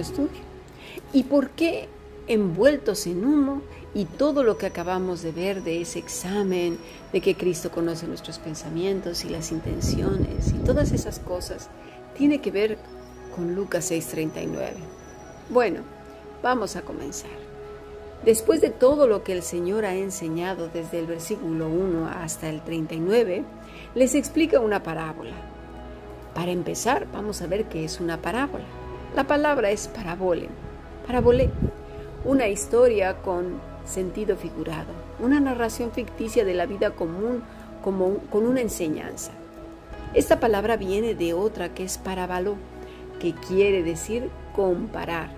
estudio. ¿Y por qué envueltos en humo y todo lo que acabamos de ver de ese examen, de que Cristo conoce nuestros pensamientos y las intenciones y todas esas cosas, tiene que ver con Lucas 6:39. Bueno, vamos a comenzar. Después de todo lo que el Señor ha enseñado desde el versículo 1 hasta el 39, les explica una parábola. Para empezar, vamos a ver qué es una parábola. La palabra es parabole. Parabole, una historia con sentido figurado, una narración ficticia de la vida común como con una enseñanza. Esta palabra viene de otra que es parábalo, que quiere decir comparar.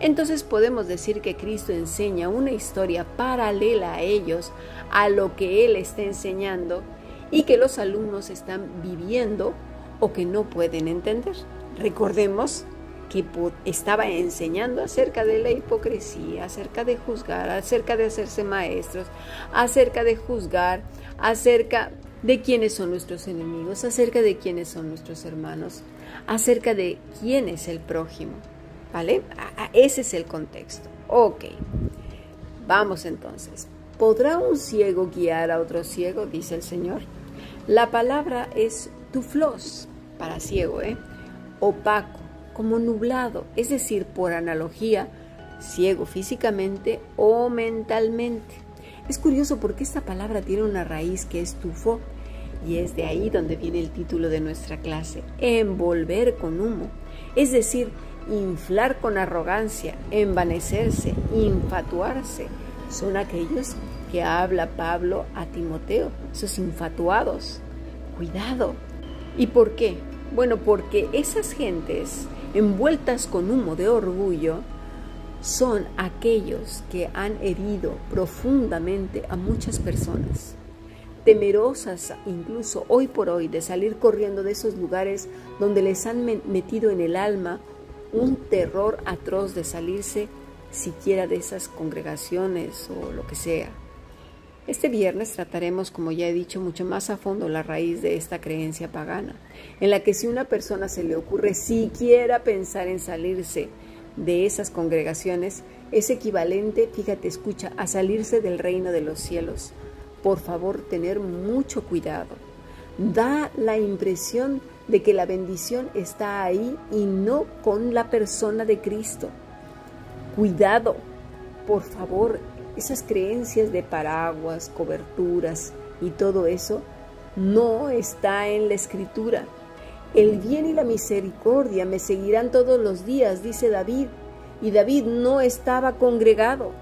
Entonces podemos decir que Cristo enseña una historia paralela a ellos, a lo que Él está enseñando y que los alumnos están viviendo o que no pueden entender. Recordemos que estaba enseñando acerca de la hipocresía, acerca de juzgar, acerca de hacerse maestros, acerca de juzgar, acerca de quiénes son nuestros enemigos, acerca de quiénes son nuestros hermanos, acerca de quién es el prójimo. ¿Vale? Ese es el contexto. Ok. Vamos entonces. ¿Podrá un ciego guiar a otro ciego? Dice el Señor. La palabra es tuflos, para ciego, ¿eh? Opaco, como nublado, es decir, por analogía, ciego físicamente o mentalmente. Es curioso porque esta palabra tiene una raíz que es tufo y es de ahí donde viene el título de nuestra clase, envolver con humo, es decir, inflar con arrogancia, envanecerse, infatuarse. Son aquellos que habla Pablo a Timoteo, esos infatuados. Cuidado. ¿Y por qué? Bueno, porque esas gentes envueltas con humo de orgullo son aquellos que han herido profundamente a muchas personas temerosas incluso hoy por hoy de salir corriendo de esos lugares donde les han metido en el alma un terror atroz de salirse siquiera de esas congregaciones o lo que sea. Este viernes trataremos, como ya he dicho, mucho más a fondo la raíz de esta creencia pagana, en la que si una persona se le ocurre siquiera pensar en salirse de esas congregaciones, es equivalente, fíjate, escucha, a salirse del reino de los cielos, por favor tener mucho cuidado. Da la impresión de que la bendición está ahí y no con la persona de Cristo. Cuidado, por favor, esas creencias de paraguas, coberturas y todo eso no está en la escritura. El bien y la misericordia me seguirán todos los días, dice David, y David no estaba congregado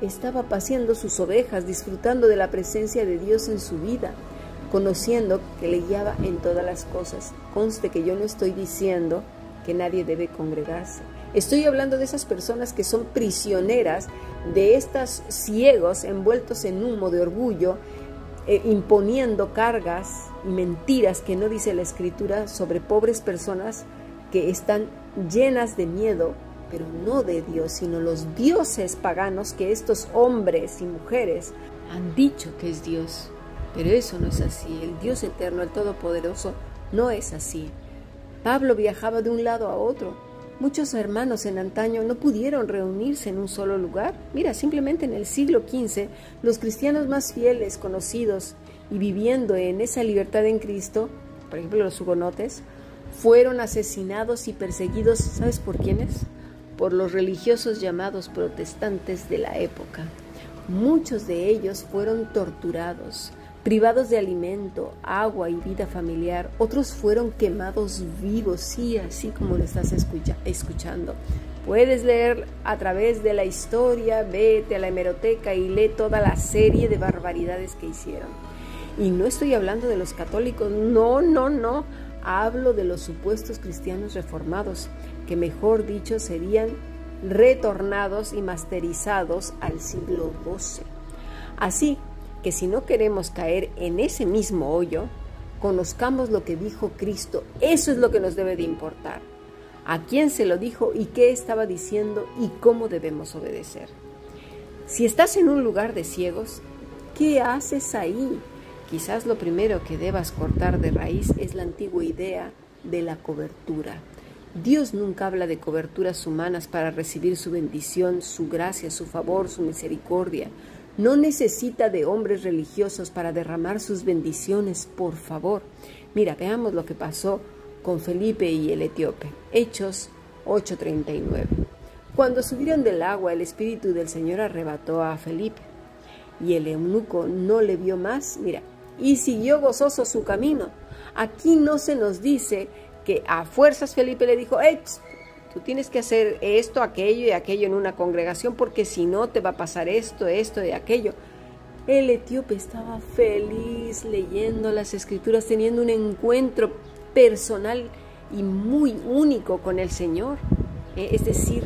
estaba paseando sus ovejas, disfrutando de la presencia de Dios en su vida, conociendo que le guiaba en todas las cosas. Conste que yo no estoy diciendo que nadie debe congregarse. Estoy hablando de esas personas que son prisioneras de estos ciegos envueltos en humo de orgullo, eh, imponiendo cargas y mentiras que no dice la escritura sobre pobres personas que están llenas de miedo pero no de Dios, sino los dioses paganos que estos hombres y mujeres han dicho que es Dios. Pero eso no es así. El Dios eterno, el Todopoderoso, no es así. Pablo viajaba de un lado a otro. Muchos hermanos en antaño no pudieron reunirse en un solo lugar. Mira, simplemente en el siglo XV, los cristianos más fieles, conocidos y viviendo en esa libertad en Cristo, por ejemplo los hugonotes, fueron asesinados y perseguidos, ¿sabes por quiénes? por los religiosos llamados protestantes de la época. Muchos de ellos fueron torturados, privados de alimento, agua y vida familiar. Otros fueron quemados vivos, sí, así como lo estás escuchando. Puedes leer a través de la historia, vete a la hemeroteca y lee toda la serie de barbaridades que hicieron. Y no estoy hablando de los católicos, no, no, no. Hablo de los supuestos cristianos reformados, que mejor dicho serían retornados y masterizados al siglo XII. Así que si no queremos caer en ese mismo hoyo, conozcamos lo que dijo Cristo. Eso es lo que nos debe de importar. A quién se lo dijo y qué estaba diciendo y cómo debemos obedecer. Si estás en un lugar de ciegos, ¿qué haces ahí? Quizás lo primero que debas cortar de raíz es la antigua idea de la cobertura Dios nunca habla de coberturas humanas para recibir su bendición, su gracia, su favor, su misericordia. No necesita de hombres religiosos para derramar sus bendiciones, por favor. Mira, veamos lo que pasó con Felipe y el etíope. Hechos 8:39. Cuando subieron del agua, el Espíritu del Señor arrebató a Felipe, y el eunuco no le vio más, mira, y siguió gozoso su camino. Aquí no se nos dice que a fuerzas Felipe le dijo, tú tienes que hacer esto, aquello y aquello en una congregación porque si no te va a pasar esto, esto y aquello. El etíope estaba feliz leyendo las escrituras, teniendo un encuentro personal y muy único con el Señor, eh, es decir,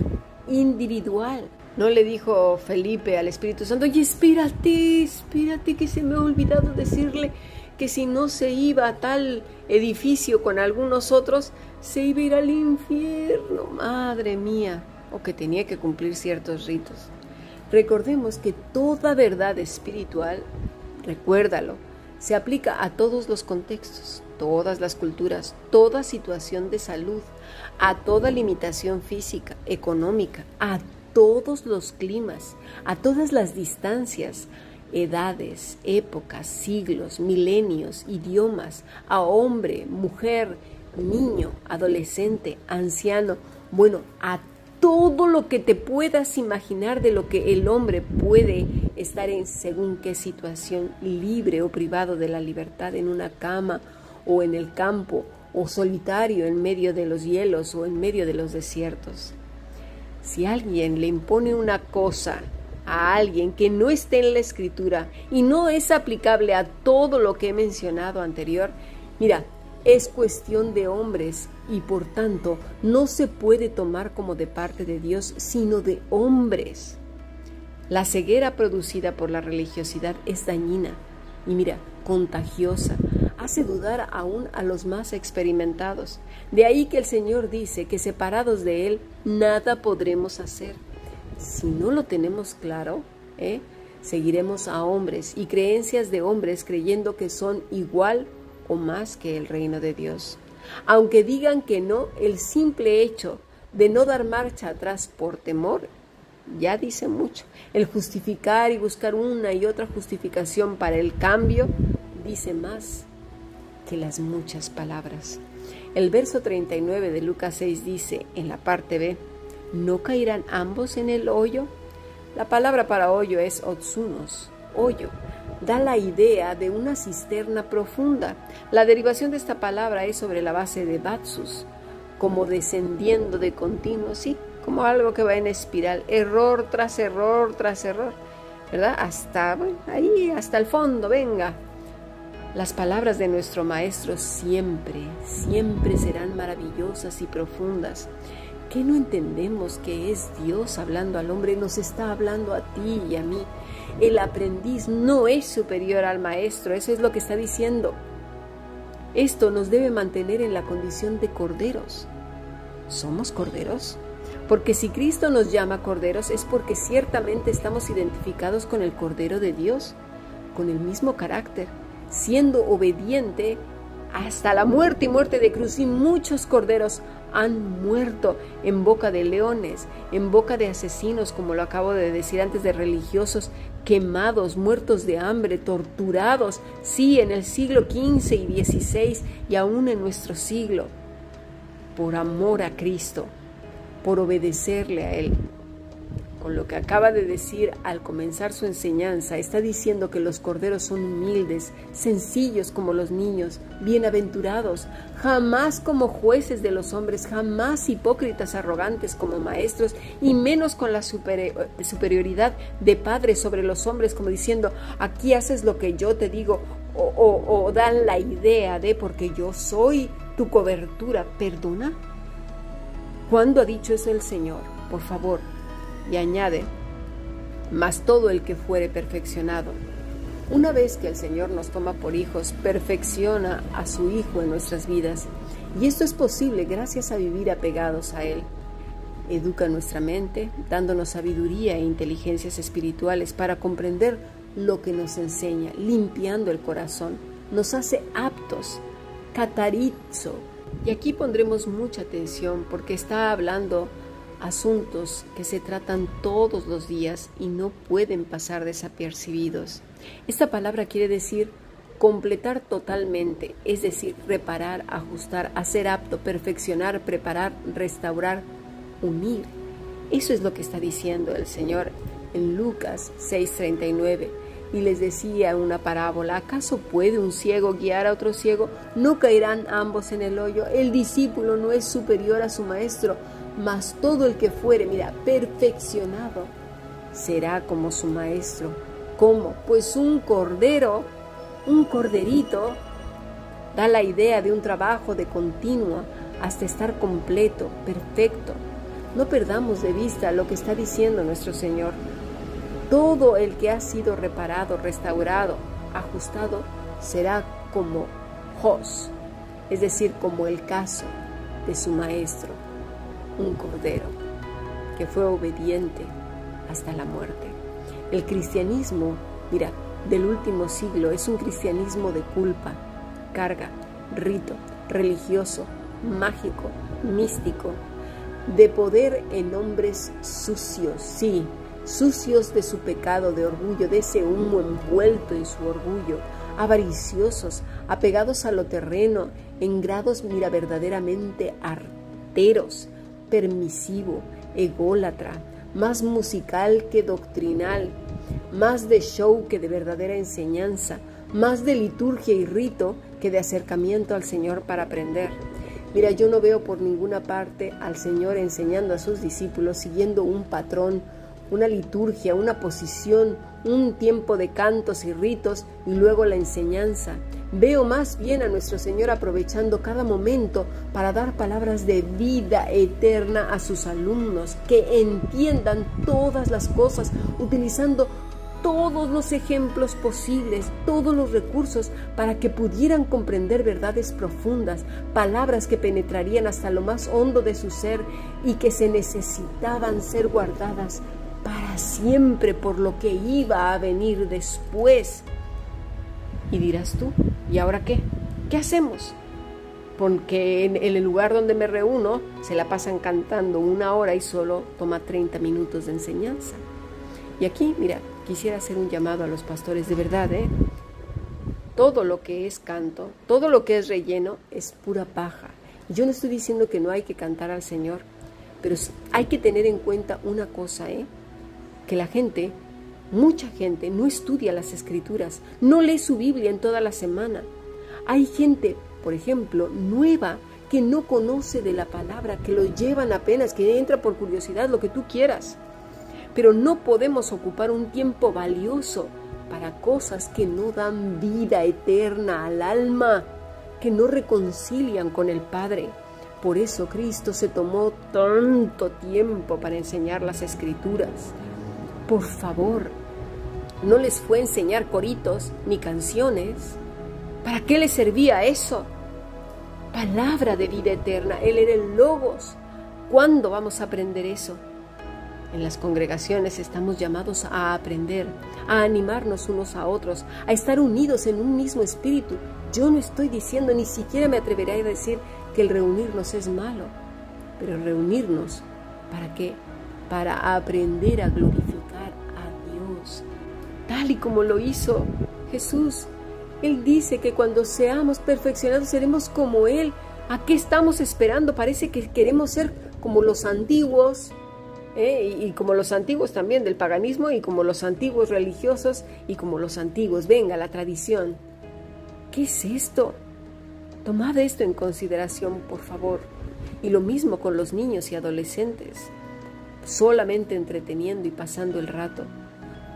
individual. No le dijo Felipe al Espíritu Santo, oye, espérate, espérate que se me ha olvidado decirle que si no se iba a tal edificio con algunos otros, se iba a ir al infierno, madre mía, o que tenía que cumplir ciertos ritos. Recordemos que toda verdad espiritual, recuérdalo, se aplica a todos los contextos, todas las culturas, toda situación de salud, a toda limitación física, económica, a todos los climas, a todas las distancias, edades, épocas, siglos, milenios, idiomas, a hombre, mujer, niño, adolescente, anciano, bueno, a todo lo que te puedas imaginar de lo que el hombre puede estar en según qué situación, libre o privado de la libertad en una cama o en el campo o solitario en medio de los hielos o en medio de los desiertos. Si alguien le impone una cosa a alguien que no esté en la escritura y no es aplicable a todo lo que he mencionado anterior, mira, es cuestión de hombres y por tanto no se puede tomar como de parte de Dios, sino de hombres. La ceguera producida por la religiosidad es dañina y mira, contagiosa, hace dudar aún a los más experimentados. De ahí que el Señor dice que separados de Él nada podremos hacer. Si no lo tenemos claro, ¿eh? seguiremos a hombres y creencias de hombres creyendo que son igual o más que el reino de Dios. Aunque digan que no, el simple hecho de no dar marcha atrás por temor ya dice mucho. El justificar y buscar una y otra justificación para el cambio dice más que las muchas palabras. El verso 39 de Lucas 6 dice en la parte B, ¿no caerán ambos en el hoyo? La palabra para hoyo es otsunos, hoyo. Da la idea de una cisterna profunda. La derivación de esta palabra es sobre la base de batsus, como descendiendo de continuo, sí, como algo que va en espiral, error tras error tras error, ¿verdad? Hasta ahí, hasta el fondo, venga. Las palabras de nuestro Maestro siempre, siempre serán maravillosas y profundas. ¿Qué no entendemos que es Dios hablando al hombre? Nos está hablando a ti y a mí. El aprendiz no es superior al maestro, eso es lo que está diciendo. Esto nos debe mantener en la condición de corderos. ¿Somos corderos? Porque si Cristo nos llama corderos es porque ciertamente estamos identificados con el Cordero de Dios, con el mismo carácter, siendo obediente hasta la muerte y muerte de cruz. Y muchos corderos han muerto en boca de leones, en boca de asesinos, como lo acabo de decir antes, de religiosos quemados, muertos de hambre, torturados, sí, en el siglo XV y XVI y aún en nuestro siglo, por amor a Cristo, por obedecerle a Él con lo que acaba de decir al comenzar su enseñanza, está diciendo que los corderos son humildes, sencillos como los niños, bienaventurados, jamás como jueces de los hombres, jamás hipócritas arrogantes como maestros, y menos con la superioridad de padres sobre los hombres, como diciendo, aquí haces lo que yo te digo, o, o dan la idea de porque yo soy tu cobertura, perdona. ¿Cuándo ha dicho eso el Señor? Por favor, y añade, mas todo el que fuere perfeccionado. Una vez que el Señor nos toma por hijos, perfecciona a su Hijo en nuestras vidas. Y esto es posible gracias a vivir apegados a Él. Educa nuestra mente, dándonos sabiduría e inteligencias espirituales para comprender lo que nos enseña, limpiando el corazón. Nos hace aptos, catarizo, Y aquí pondremos mucha atención porque está hablando asuntos que se tratan todos los días y no pueden pasar desapercibidos. Esta palabra quiere decir completar totalmente, es decir, reparar, ajustar, hacer apto, perfeccionar, preparar, restaurar, unir. Eso es lo que está diciendo el Señor en Lucas 6:39 y les decía una parábola, ¿acaso puede un ciego guiar a otro ciego? ¿No caerán ambos en el hoyo? El discípulo no es superior a su maestro, mas todo el que fuere, mira, perfeccionado, será como su maestro. ¿Cómo? Pues un cordero, un corderito, da la idea de un trabajo de continuo hasta estar completo, perfecto. No perdamos de vista lo que está diciendo nuestro Señor. Todo el que ha sido reparado, restaurado, ajustado, será como Jos, es decir, como el caso de su maestro, un cordero que fue obediente hasta la muerte. El cristianismo, mira, del último siglo es un cristianismo de culpa, carga, rito, religioso, mágico, místico, de poder en hombres sucios, sí, sucios de su pecado, de orgullo, de ese humo envuelto en su orgullo, avariciosos, apegados a lo terreno, en grados, mira, verdaderamente arteros, permisivo, ególatra, más musical que doctrinal, más de show que de verdadera enseñanza, más de liturgia y rito que de acercamiento al Señor para aprender. Mira, yo no veo por ninguna parte al Señor enseñando a sus discípulos siguiendo un patrón, una liturgia, una posición, un tiempo de cantos y ritos y luego la enseñanza. Veo más bien a nuestro Señor aprovechando cada momento para dar palabras de vida eterna a sus alumnos, que entiendan todas las cosas utilizando todos los ejemplos posibles, todos los recursos para que pudieran comprender verdades profundas, palabras que penetrarían hasta lo más hondo de su ser y que se necesitaban ser guardadas para siempre por lo que iba a venir después. Y dirás tú, ¿y ahora qué? ¿Qué hacemos? Porque en el lugar donde me reúno se la pasan cantando una hora y solo toma 30 minutos de enseñanza. Y aquí, mira, quisiera hacer un llamado a los pastores de verdad, ¿eh? Todo lo que es canto, todo lo que es relleno es pura paja. Yo no estoy diciendo que no hay que cantar al Señor, pero hay que tener en cuenta una cosa, ¿eh? Que la gente, mucha gente, no estudia las escrituras, no lee su Biblia en toda la semana. Hay gente, por ejemplo, nueva que no conoce de la palabra, que lo llevan apenas, que entra por curiosidad, lo que tú quieras pero no podemos ocupar un tiempo valioso para cosas que no dan vida eterna al alma, que no reconcilian con el Padre. Por eso Cristo se tomó tanto tiempo para enseñar las escrituras. Por favor, no les fue enseñar coritos ni canciones. ¿Para qué les servía eso? Palabra de vida eterna. Él era el Logos. ¿Cuándo vamos a aprender eso? En las congregaciones estamos llamados a aprender, a animarnos unos a otros, a estar unidos en un mismo espíritu. Yo no estoy diciendo, ni siquiera me atreveré a decir que el reunirnos es malo, pero reunirnos, ¿para qué? Para aprender a glorificar a y como lo hizo Jesús. Él dice que cuando seamos perfeccionados seremos como Él. ¿A qué estamos esperando? Parece que queremos ser como los antiguos, ¿eh? y, como los antiguos también del paganismo y como los antiguos religiosos y como los antiguos. Venga, la tradición. ¿Qué es esto? Tomad esto en consideración, por favor. Y lo mismo con los niños y adolescentes, solamente entreteniendo y pasando el rato.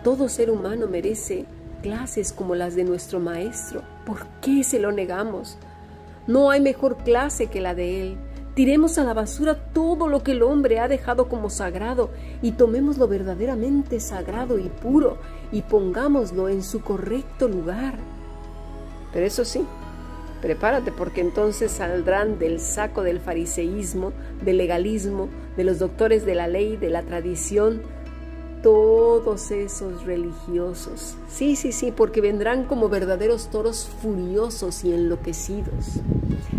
Todo ser humano merece clases como las de nuestro Maestro. ¿Por qué se lo negamos? No hay mejor clase que la de Él. Tiremos a la basura todo lo que el hombre ha dejado como sagrado y tomemos lo verdaderamente sagrado y puro y pongámoslo en su correcto lugar. Pero eso sí, prepárate porque entonces saldrán del saco del fariseísmo, del legalismo, de los doctores de la ley, de la tradición, todos esos religiosos. Sí, sí, sí, porque vendrán como verdaderos toros furiosos y enloquecidos.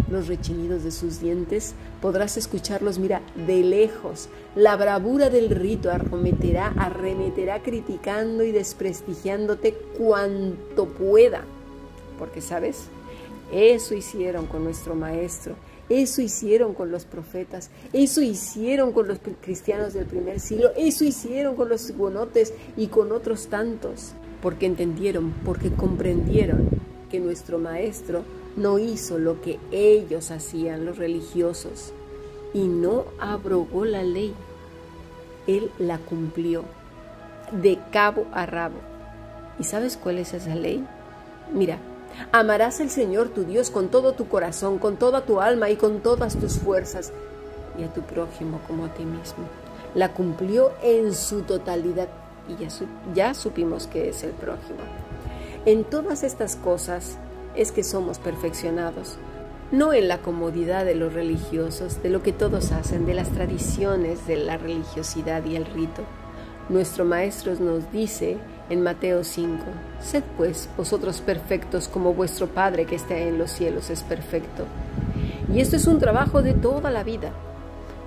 Los rechinidos de sus dientes podrás escucharlos, mira, de lejos. La bravura del rito arremeterá, arremeterá criticando y desprestigiándote cuanto pueda. Porque, ¿sabes? Eso hicieron con nuestro maestro eso hicieron con los profetas, eso hicieron con los cristianos del primer siglo, eso hicieron con los hugonotes y con otros tantos, porque entendieron, porque comprendieron que nuestro maestro no hizo lo que ellos hacían, los religiosos, y no abrogó la ley, él la cumplió de cabo a rabo. ¿Y sabes cuál es esa ley? Mira, Amarás al Señor tu Dios con todo tu corazón, con toda tu alma y con todas tus fuerzas, y a tu prójimo como a ti mismo. La cumplió en su totalidad y ya, ya supimos que es el prójimo. En todas estas cosas es que somos perfeccionados, no en la comodidad de los religiosos, de lo que todos hacen, de las tradiciones, de la religiosidad y el rito. Nuestro Maestro nos dice en Mateo 5, Sed pues vosotros perfectos como vuestro Padre que está en los cielos es perfecto. Y esto es un trabajo de toda la vida,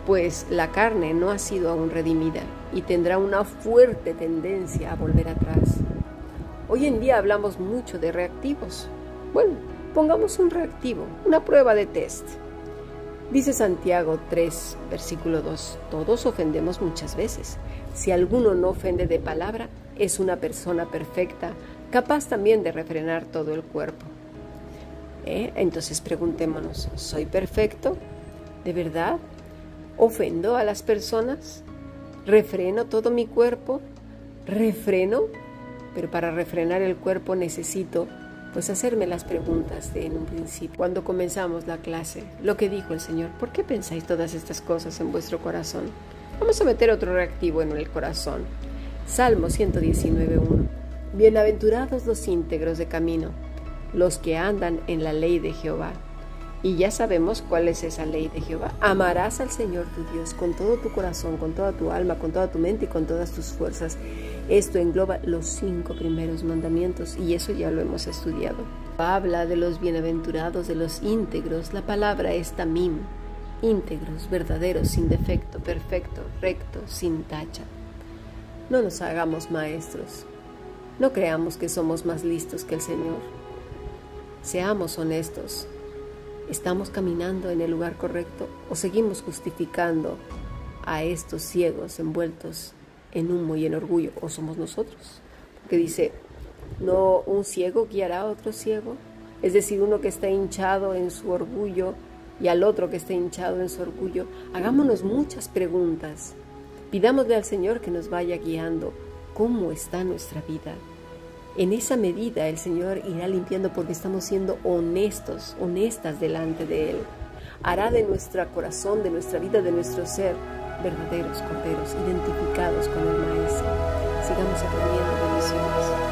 pues la carne no ha sido aún redimida y tendrá una fuerte tendencia a volver atrás. Hoy en día hablamos mucho de reactivos. Bueno, pongamos un reactivo, una prueba de test. Dice Santiago 3, versículo 2, todos ofendemos muchas veces. Si alguno no ofende de palabra, es una persona perfecta, capaz también de refrenar todo el cuerpo. ¿Eh? Entonces preguntémonos, ¿soy perfecto? ¿De verdad? ¿Ofendo a las personas? ¿Refreno todo mi cuerpo? ¿Refreno? Pero para refrenar el cuerpo necesito pues hacerme las preguntas de en un principio. Cuando comenzamos la clase, lo que dijo el Señor, ¿por qué pensáis todas estas cosas en vuestro corazón? Vamos a meter otro reactivo en el corazón. Salmo 119.1. Bienaventurados los íntegros de camino, los que andan en la ley de Jehová. Y ya sabemos cuál es esa ley de Jehová. Amarás al Señor tu Dios con todo tu corazón, con toda tu alma, con toda tu mente y con todas tus fuerzas. Esto engloba los cinco primeros mandamientos y eso ya lo hemos estudiado. Habla de los bienaventurados, de los íntegros. La palabra es tamim. Íntegros, verdaderos, sin defecto, perfecto, recto, sin tacha. No nos hagamos maestros. No creamos que somos más listos que el Señor. Seamos honestos. ¿Estamos caminando en el lugar correcto o seguimos justificando a estos ciegos envueltos en humo y en orgullo? ¿O somos nosotros? Porque dice, no un ciego guiará a otro ciego. Es decir, uno que está hinchado en su orgullo y al otro que está hinchado en su orgullo. Hagámonos muchas preguntas Pidámosle al Señor que nos vaya guiando cómo está nuestra vida. En esa medida el Señor irá limpiando porque estamos siendo honestos, honestas delante de Él. Hará de nuestro corazón, de nuestra vida, de nuestro ser, verdaderos corderos, identificados con el Maestro. Sigamos aprendiendo bendiciones.